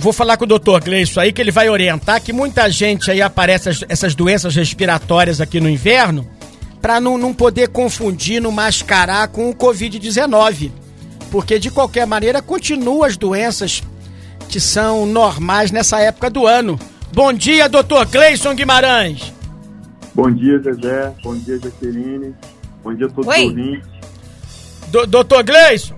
Vou falar com o doutor Gleison aí, que ele vai orientar que muita gente aí aparece as- essas doenças respiratórias aqui no inverno, para não, não poder confundir, não mascarar com o Covid-19. Porque, de qualquer maneira, continuam as doenças que são normais nessa época do ano. Bom dia, doutor Gleison Guimarães. Bom dia, Zezé. Bom dia, Jaqueline. Bom dia a todos Oi. os ouvintes. Do, doutor Gleison.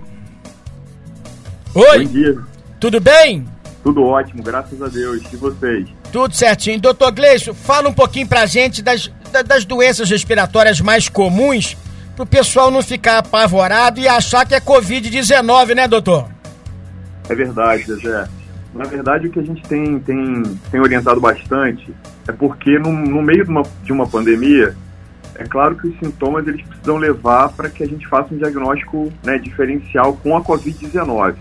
Bom Oi, dia. tudo bem? Tudo ótimo, graças a Deus. E vocês? Tudo certinho. Doutor Gleison, fala um pouquinho pra gente das, da- das doenças respiratórias mais comuns, pro pessoal não ficar apavorado e achar que é Covid-19, né, doutor? É verdade, Zezé. Na verdade, o que a gente tem, tem, tem orientado bastante é porque no, no meio de uma, de uma pandemia, é claro que os sintomas eles precisam levar para que a gente faça um diagnóstico né, diferencial com a Covid-19.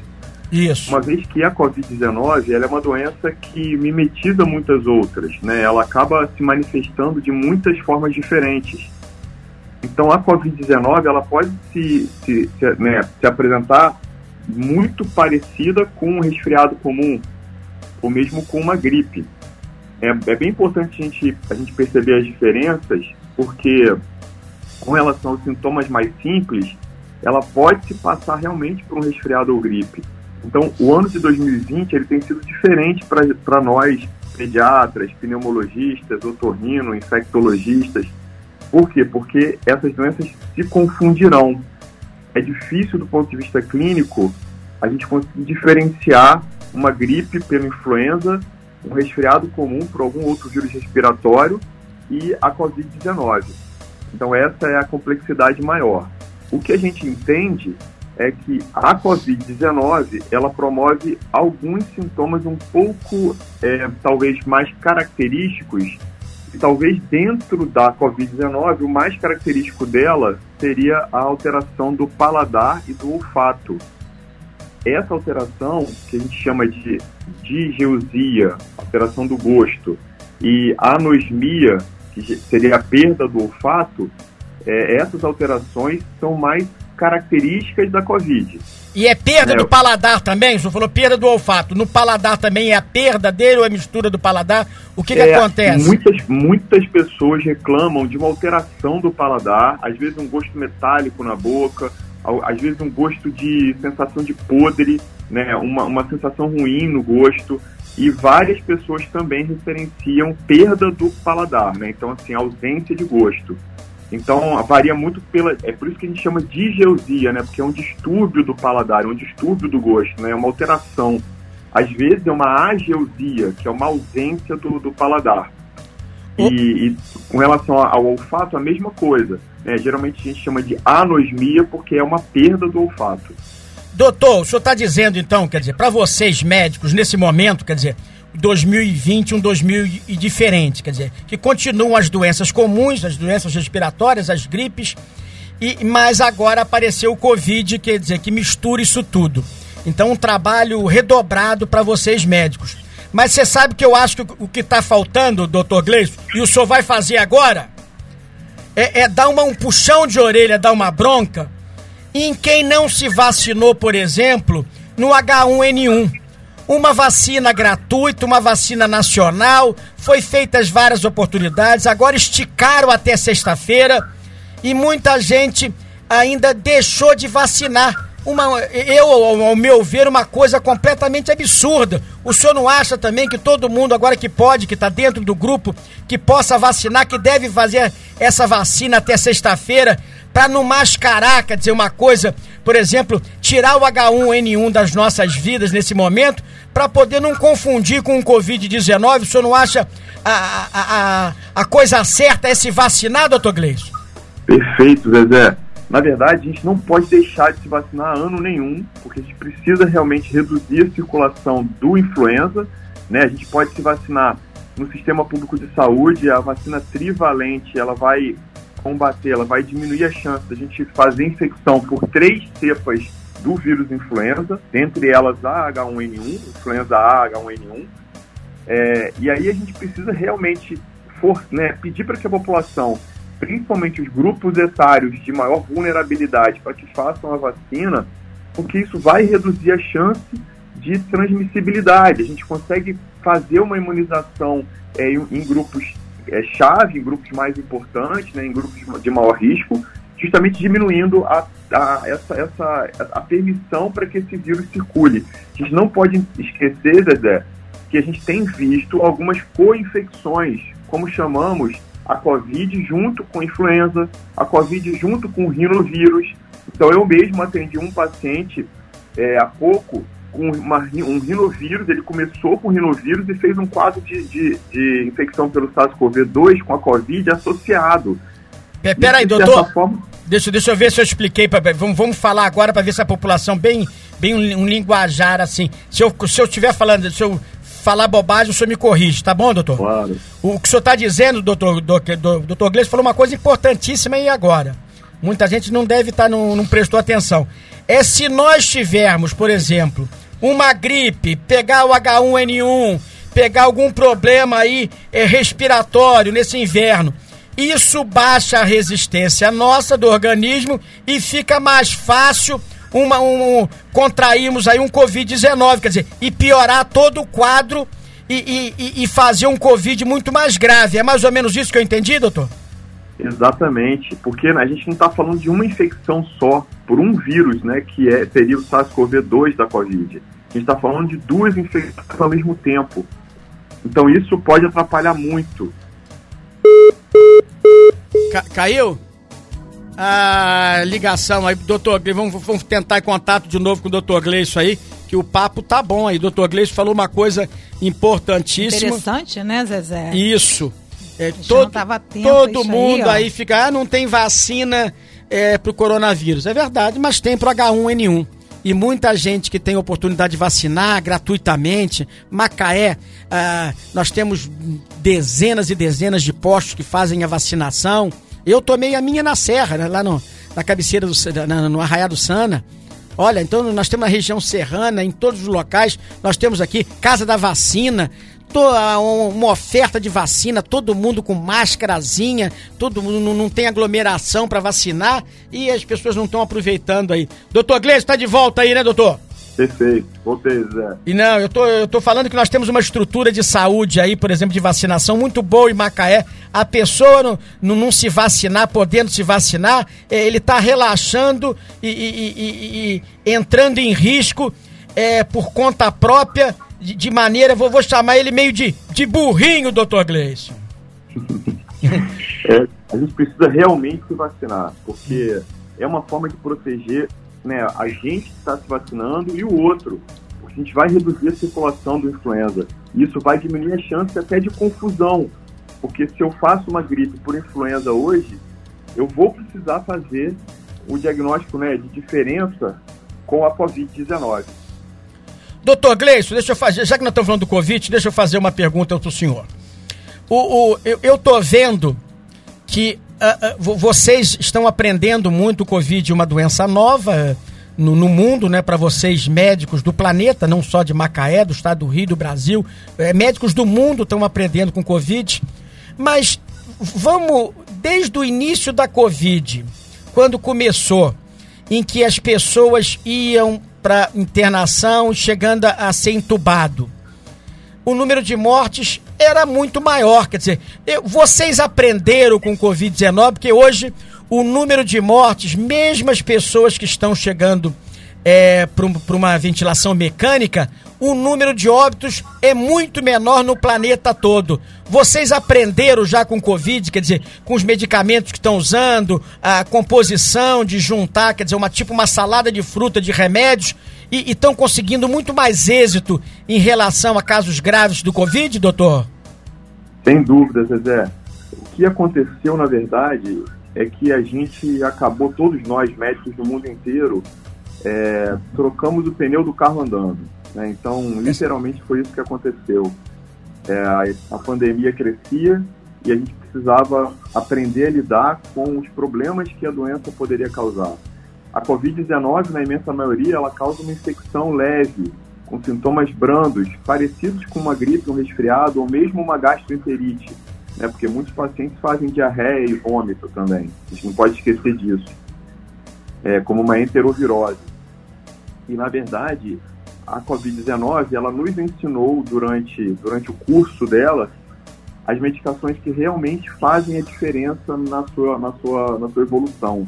Isso. Uma vez que a Covid-19 ela é uma doença que mimetiza muitas outras, né? Ela acaba se manifestando de muitas formas diferentes. Então a Covid-19 ela pode se, se, se, né, se apresentar muito parecida com um resfriado comum, ou mesmo com uma gripe. É, é bem importante a gente, a gente perceber as diferenças, porque com relação aos sintomas mais simples, ela pode se passar realmente por um resfriado ou gripe. Então, o ano de 2020 ele tem sido diferente para nós, pediatras, pneumologistas, otorrino, infectologistas. Por quê? Porque essas doenças se confundirão. É difícil, do ponto de vista clínico, a gente conseguir diferenciar uma gripe pela influenza, um resfriado comum por algum outro vírus respiratório e a Covid-19. Então, essa é a complexidade maior. O que a gente entende é que a Covid-19 ela promove alguns sintomas um pouco, é, talvez, mais característicos. E talvez dentro da Covid-19, o mais característico dela seria a alteração do paladar e do olfato. Essa alteração, que a gente chama de digeusia, alteração do gosto, e anosmia, que seria a perda do olfato, é, essas alterações são mais características da Covid. E é perda É, do paladar também? O senhor falou perda do olfato. No paladar também é a perda dele ou é mistura do paladar? O que, que É, acontece? Muitas, muitas pessoas reclamam de uma alteração do paladar, às vezes um gosto metálico na boca, às vezes um gosto de sensação de podre, né, uma, uma sensação ruim no gosto. E várias pessoas também referenciam perda do paladar, né? Então, assim, ausência de gosto. Então, varia muito pela. É por isso que a gente chama de digeusia, né? Porque é um distúrbio do paladar, é um distúrbio do gosto, né? É uma alteração. Às vezes é uma ageusia, que é uma ausência do, do paladar. E, e com relação ao olfato, a mesma coisa. né? Geralmente a gente chama de anosmia, porque é uma perda do olfato. Doutor, o senhor está dizendo então, quer dizer, para vocês médicos, nesse momento, quer dizer, 2020, um 2000 e diferente, quer dizer, que continuam as doenças comuns, as doenças respiratórias, as gripes, e mas agora apareceu o Covid, quer dizer, que mistura isso tudo. Então, um trabalho redobrado para vocês médicos. Mas você sabe que eu acho que o que está faltando, doutor Gleison, e o senhor vai fazer agora, é, é dar uma, um puxão de orelha, dar uma bronca em quem não se vacinou, por exemplo, no H1N1. Uma vacina gratuita, uma vacina nacional, foi feitas várias oportunidades, agora esticaram até sexta-feira e muita gente ainda deixou de vacinar. Uma, eu, ao, meu ver, uma coisa completamente absurda. O senhor não acha também que todo mundo, agora que pode, que está dentro do grupo, que possa vacinar, que deve fazer essa vacina até sexta-feira, para não mascarar, quer dizer, uma coisa, por exemplo, tirar o H1N1 das nossas vidas nesse momento, para poder não confundir com o Covid-19? O senhor não acha a, a, a, a coisa certa é se vacinar, doutor Gleison? Perfeito, Zezé. Na verdade, a gente não pode deixar de se vacinar ano nenhum, porque a gente precisa realmente reduzir a circulação do influenza. Né? A gente pode se vacinar no sistema público de saúde, a vacina trivalente, ela vai combater, ela vai diminuir a chance da gente fazer infecção por três cepas do vírus influenza, dentre elas a H1N1, influenza A, H1N1. É, e aí a gente precisa realmente for, né, pedir para que a população principalmente os grupos etários de maior vulnerabilidade, para que façam a vacina, porque isso vai reduzir a chance de transmissibilidade. A gente consegue fazer uma imunização é, em, grupos é, chave, em grupos mais importantes, né, em grupos de maior risco, justamente diminuindo a, a, essa, essa, a permissão para que esse vírus circule. A gente não pode esquecer, Zezé, que a gente tem visto algumas co-infecções, como chamamos a Covid junto com a influenza, a Covid junto com o rinovírus. Então, eu mesmo atendi um paciente é, há pouco com uma, um rinovírus, ele começou com rinovírus e fez um quadro de, de, de infecção pelo SARS-CoV-2 com a Covid associado. Peraí, doutor. Forma... Deixa, deixa eu ver se eu expliquei. Pra, vamos, vamos falar agora para ver se a população, bem, bem um, um, linguajar assim. Se eu, se eu estiver falando, se eu falar bobagem, o senhor me corrige, tá bom, doutor? Claro. O que o senhor está dizendo, doutor, doutor, doutor Gleice, falou uma coisa importantíssima e agora? Muita gente não deve estar, tá, não, não prestou atenção. É se nós tivermos, por exemplo, uma gripe, pegar o H1N1, pegar algum problema aí é, respiratório nesse inverno, isso baixa a resistência nossa do organismo e fica mais fácil uma, um, contrairmos aí um Covid-19, quer dizer, e piorar todo o quadro e, e, e fazer um Covid muito mais grave. É mais ou menos isso que eu entendi, doutor? Exatamente, porque a gente não está falando de uma infecção só por um vírus, né, que é, seria o SARS-CoV-2 da Covid. A gente está falando de duas infecções ao mesmo tempo. Então isso pode atrapalhar muito. Ca caiu? A ligação aí, doutor vamos, vamos tentar contato de novo com o doutor Gleison aí, que o papo tá bom aí. Doutor Gleison falou uma coisa importantíssima. Interessante, né, Zezé? Isso. É, todo todo mundo aí, aí, fica, ah, não tem vacina é, pro coronavírus. É verdade, mas tem pro H1N1 e muita gente que tem oportunidade de vacinar gratuitamente. Macaé, ah, nós temos dezenas e dezenas de postos que fazem a vacinação. Eu tomei a minha na Serra, né, lá no, na cabeceira do na, no Arraiá do Sana. Olha, então nós temos a região serrana, em todos os locais, nós temos aqui Casa da Vacina, uma oferta de vacina, todo mundo com máscarazinha, todo mundo não tem aglomeração para vacinar e as pessoas não estão aproveitando aí. Doutor Gleison, está de volta aí, né, doutor? Perfeito, voltei, Zé. E não, eu tô, eu tô falando que nós temos uma estrutura de saúde aí, por exemplo, de vacinação muito boa em Macaé. A pessoa não, não, não se vacinar, podendo se vacinar, é, ele está relaxando e, e, e, e, entrando em risco é, por conta própria de, de maneira, vou, vou chamar ele meio de, de burrinho, doutor Gleison. é, a gente precisa realmente se vacinar, porque é uma forma de proteger né, a gente que está se vacinando e o outro. Porque a gente vai reduzir a circulação do influenza. Isso vai diminuir a chance até de confusão. Porque se eu faço uma gripe por influenza hoje, eu vou precisar fazer o diagnóstico né, de diferença com a Covid-19. Doutor Gleison, deixa eu fazer, já que nós estamos falando do Covid, deixa eu fazer uma pergunta para o senhor. O, eu, tô vendo que uh, uh, vocês estão aprendendo muito o Covid, uma doença nova no, no mundo, né, para vocês médicos do planeta, não só de Macaé, do estado do Rio, do Brasil, é, médicos do mundo estão aprendendo com Covid. Mas vamos, desde o início da Covid, quando começou, em que as pessoas iam para internação, chegando a ser entubado. O número de mortes era muito maior. Quer dizer, eu, vocês aprenderam com o Covid-19, porque hoje o número de mortes, mesmo as pessoas que estão chegando é, para uma ventilação mecânica, o número de óbitos é muito menor no planeta todo. Vocês aprenderam já com Covid, quer dizer, com os medicamentos que estão usando, a composição de juntar, quer dizer, uma tipo uma salada de fruta, de remédios, e estão conseguindo muito mais êxito em relação a casos graves do Covid, doutor? Sem dúvida, Zezé. O que aconteceu, na verdade, é que a gente acabou, todos nós, médicos do mundo inteiro, é, trocamos o pneu do carro andando. Né? Então, literalmente foi isso que aconteceu. É, a, pandemia crescia e a gente precisava aprender a lidar com os problemas que a doença poderia causar. A Covid-19, na imensa maioria, ela causa uma infecção leve, com sintomas brandos, parecidos com uma gripe, um resfriado ou mesmo uma gastroenterite, né? porque muitos pacientes fazem diarreia e vômito também. A gente não pode esquecer disso. É, como uma enterovirose. E, na verdade, a Covid-19, ela nos ensinou durante, durante o curso dela as medicações que realmente fazem a diferença na sua, na sua, na sua evolução.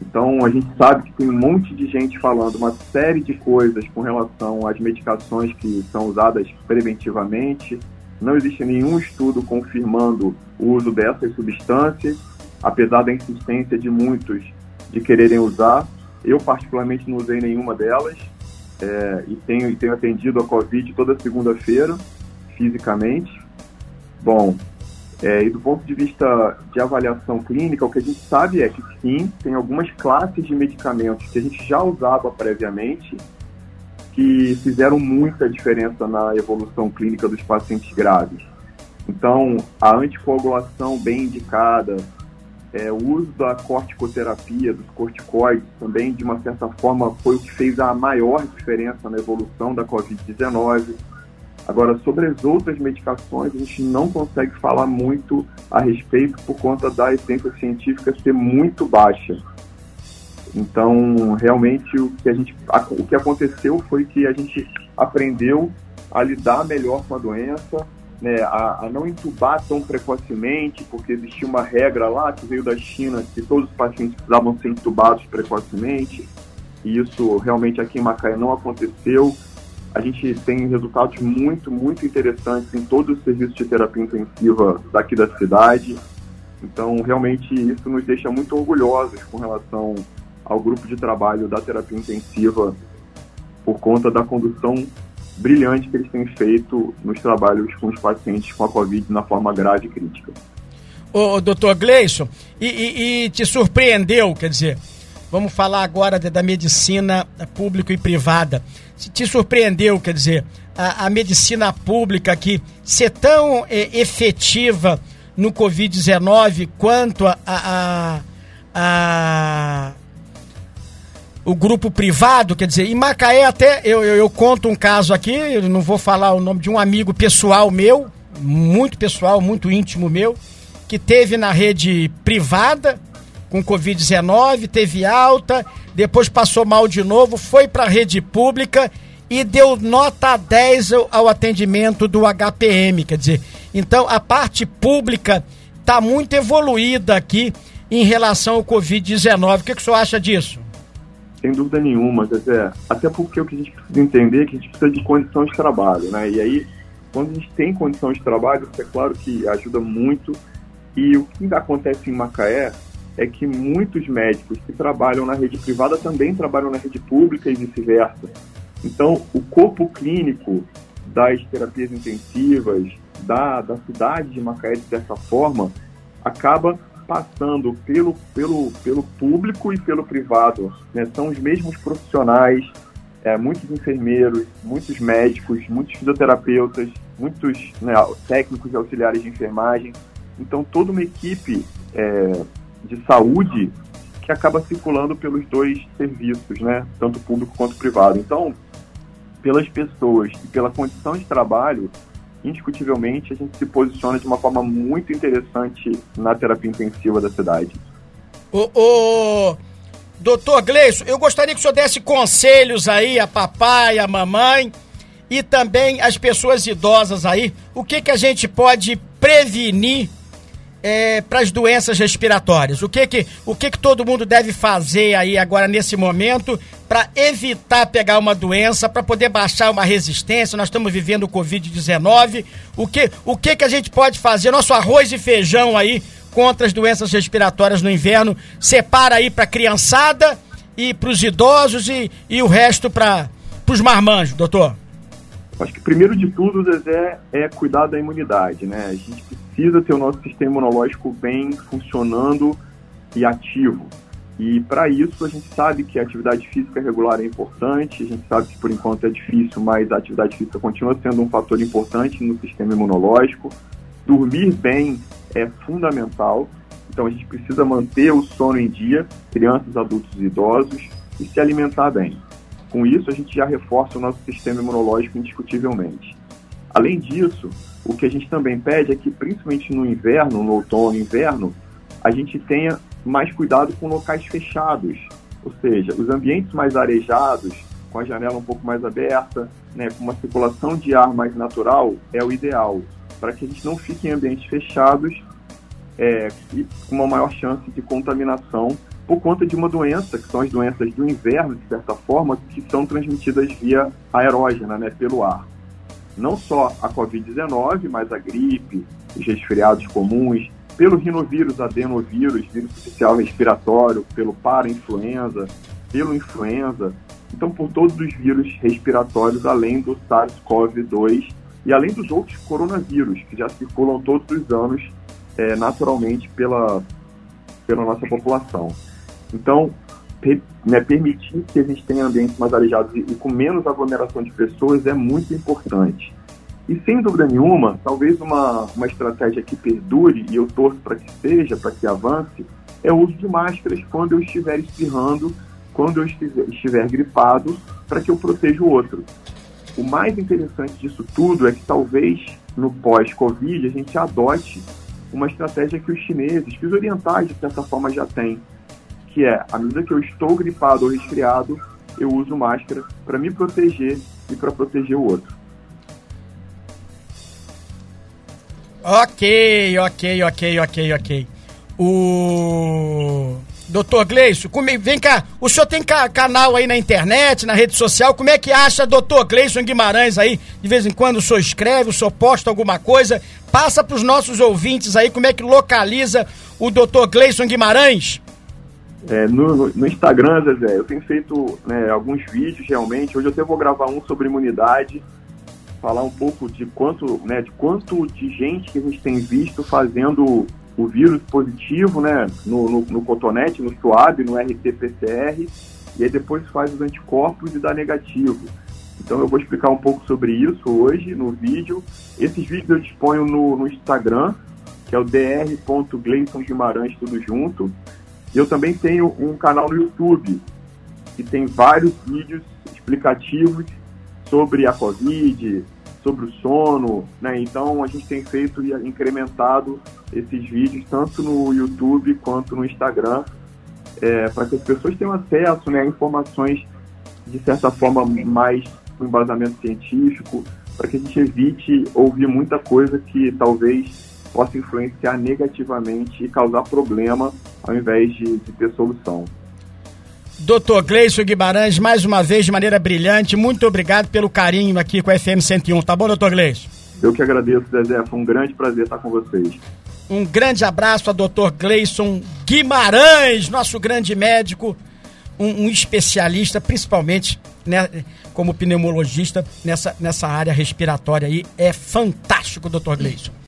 Então, a gente sabe que tem um monte de gente falando uma série de coisas com relação às medicações que são usadas preventivamente. Não existe nenhum estudo confirmando o uso dessas substâncias, apesar da insistência de muitos de quererem usar. Eu, particularmente, não usei nenhuma delas é, e tenho, tenho atendido a Covid toda segunda-feira, fisicamente. Bom, é, e do ponto de vista de avaliação clínica, o que a gente sabe é que sim, tem algumas classes de medicamentos que a gente já usava previamente que fizeram muita diferença na evolução clínica dos pacientes graves. Então, a anticoagulação bem indicada, é, o uso da corticoterapia, dos corticoides, também, de uma certa forma, foi o que fez a maior diferença na evolução da Covid-19 Agora, sobre as outras medicações, a gente não consegue falar muito a respeito por conta da essência científica ser muito baixa. Então, realmente, o que, a gente, o que aconteceu foi que a gente aprendeu a lidar melhor com a doença, né, a, a, não entubar tão precocemente, porque existia uma regra lá que veio da China que todos os pacientes precisavam ser entubados precocemente, e isso realmente aqui em Macaé não aconteceu. A gente tem resultados muito, muito interessantes em todos os serviços de terapia intensiva daqui da cidade. Então, realmente, isso nos deixa muito orgulhosos com relação ao grupo de trabalho da terapia intensiva, por conta da condução brilhante que eles têm feito nos trabalhos com os pacientes com a Covid na forma grave e crítica. Ô, doutor Gleison, e, e, e te surpreendeu, quer dizer, Vamos falar agora da medicina pública e privada. Te surpreendeu, quer dizer, a, a medicina pública aqui ser tão é, efetiva no Covid-19 quanto a, a, a, o grupo privado, quer dizer, em Macaé até, eu, eu, eu, conto um caso aqui, eu não vou falar o nome de um amigo pessoal meu, muito pessoal, muito íntimo meu, que teve na rede privada, com Covid-19, teve alta, depois passou mal de novo, foi para a rede pública e deu nota 10 ao atendimento do HPM. Quer dizer, então a parte pública está muito evoluída aqui em relação ao Covid-19. O que, que o senhor acha disso? Sem dúvida nenhuma, Zé. Até porque o que a gente precisa entender é que a gente precisa de condição de trabalho, né? E aí, quando a gente tem condição de trabalho, é claro que ajuda muito. E o que acontece em Macaé é que muitos médicos que trabalham na rede privada também trabalham na rede pública e vice-versa. Então, o corpo clínico das terapias intensivas, da, da cidade de Macaé, de certa forma, acaba passando pelo, pelo, pelo público e pelo privado. Né? São os mesmos profissionais, é, muitos enfermeiros, muitos médicos, muitos fisioterapeutas, muitos né, técnicos e auxiliares de enfermagem. Então, toda uma equipe é, de saúde que acaba circulando pelos dois serviços, né? Tanto público quanto privado. Então, pelas pessoas e pela condição de trabalho, indiscutivelmente a gente se posiciona de uma forma muito interessante na terapia intensiva da cidade. O doutor Gleison, eu gostaria que o senhor desse conselhos aí a papai, a mamãe e também as pessoas idosas aí. O que, que a gente pode prevenir é, para as doenças respiratórias? O que que, o que que todo mundo deve fazer aí agora nesse momento para evitar pegar uma doença, para poder baixar uma resistência? Nós estamos vivendo o Covid-19. O que, o que que a gente pode fazer? Nosso arroz e feijão aí contra as doenças respiratórias no inverno, separa aí para criançada e para os idosos e, e o resto para os marmanjos, doutor? Acho que primeiro de tudo, Zezé, é cuidar da imunidade, né? A gente precisa ter o nosso sistema imunológico bem funcionando e ativo. E para isso a gente sabe que a atividade física regular é importante, a gente sabe que por enquanto é difícil, mas a atividade física continua sendo um fator importante no sistema imunológico. Dormir bem é fundamental, então a gente precisa manter o sono em dia, crianças, adultos e idosos, e se alimentar bem. Com isso, a gente já reforça o nosso sistema imunológico indiscutivelmente. Além disso, o que a gente também pede é que, principalmente no inverno, no outono inverno, a gente tenha mais cuidado com locais fechados, ou seja, os ambientes mais arejados, com a janela um pouco mais aberta, né, com uma circulação de ar mais natural, é o ideal, para que a gente não fique em ambientes fechados é, e com uma maior chance de contaminação por conta de uma doença, que são as doenças do inverno, de certa forma, que são transmitidas via aerógena, né, pelo ar. Não só a Covid-19, mas a gripe, os resfriados comuns, pelo rinovírus, adenovírus, vírus oficial respiratório, pelo para-influenza, pelo influenza, então por todos os vírus respiratórios, além do SARS-CoV-2 e além dos outros coronavírus, que já circulam todos os anos é, naturalmente pela, pela nossa população. Então, né, permitir que a gente tenha ambientes mais arejados e, e com menos aglomeração de pessoas é muito importante. E sem dúvida nenhuma, talvez uma, uma estratégia que perdure, e eu torço para que seja, para que avance, é o uso de máscaras quando eu estiver espirrando, quando eu estiver, estiver gripado, para que eu proteja o outro. O mais interessante disso tudo é que talvez no pós-Covid a gente adote uma estratégia que os chineses, que os orientais de certa forma já têm, que é, à medida que eu estou gripado ou resfriado, eu uso máscara para me proteger e para proteger o outro. Ok, ok, ok, ok, ok. O doutor Gleison, vem cá, o senhor tem ca canal aí na internet, na rede social, como é que acha doutor Gleison Guimarães aí? De vez em quando o senhor escreve, o senhor posta alguma coisa, passa para os nossos ouvintes aí como é que localiza o doutor Gleison Guimarães? É, no, no, Instagram, Zezé, eu tenho feito né, alguns vídeos realmente. Hoje eu até vou gravar um sobre imunidade, falar um pouco de quanto, né, de quanto de gente que a gente tem visto fazendo o vírus positivo, né, no, no, no cotonete, no SWAB, no RT-PCR, e aí depois faz os anticorpos e dá negativo. Então eu vou explicar um pouco sobre isso hoje no vídeo. Esses vídeos eu disponho no, no Instagram, que é o dr.gleison Guimarães, tudo junto. Eu também tenho um canal no YouTube, que tem vários vídeos explicativos sobre a Covid, sobre o sono, né? Então a gente tem feito e incrementado esses vídeos tanto no YouTube quanto no Instagram é, para que as pessoas tenham acesso né, a informações de certa forma mais com embasamento científico, para que a gente evite ouvir muita coisa que talvez possa influenciar negativamente e causar problema ao invés de, de ter solução. Doutor Gleison Guimarães, mais uma vez de maneira brilhante, muito obrigado pelo carinho aqui com a FM 101, tá bom, doutor Gleison? Eu que agradeço, Zezé, foi um grande prazer estar com vocês. Um grande abraço a doutor Gleison Guimarães, nosso grande médico, um, um especialista, principalmente né, como pneumologista nessa, nessa área respiratória aí. É fantástico, doutor Gleison.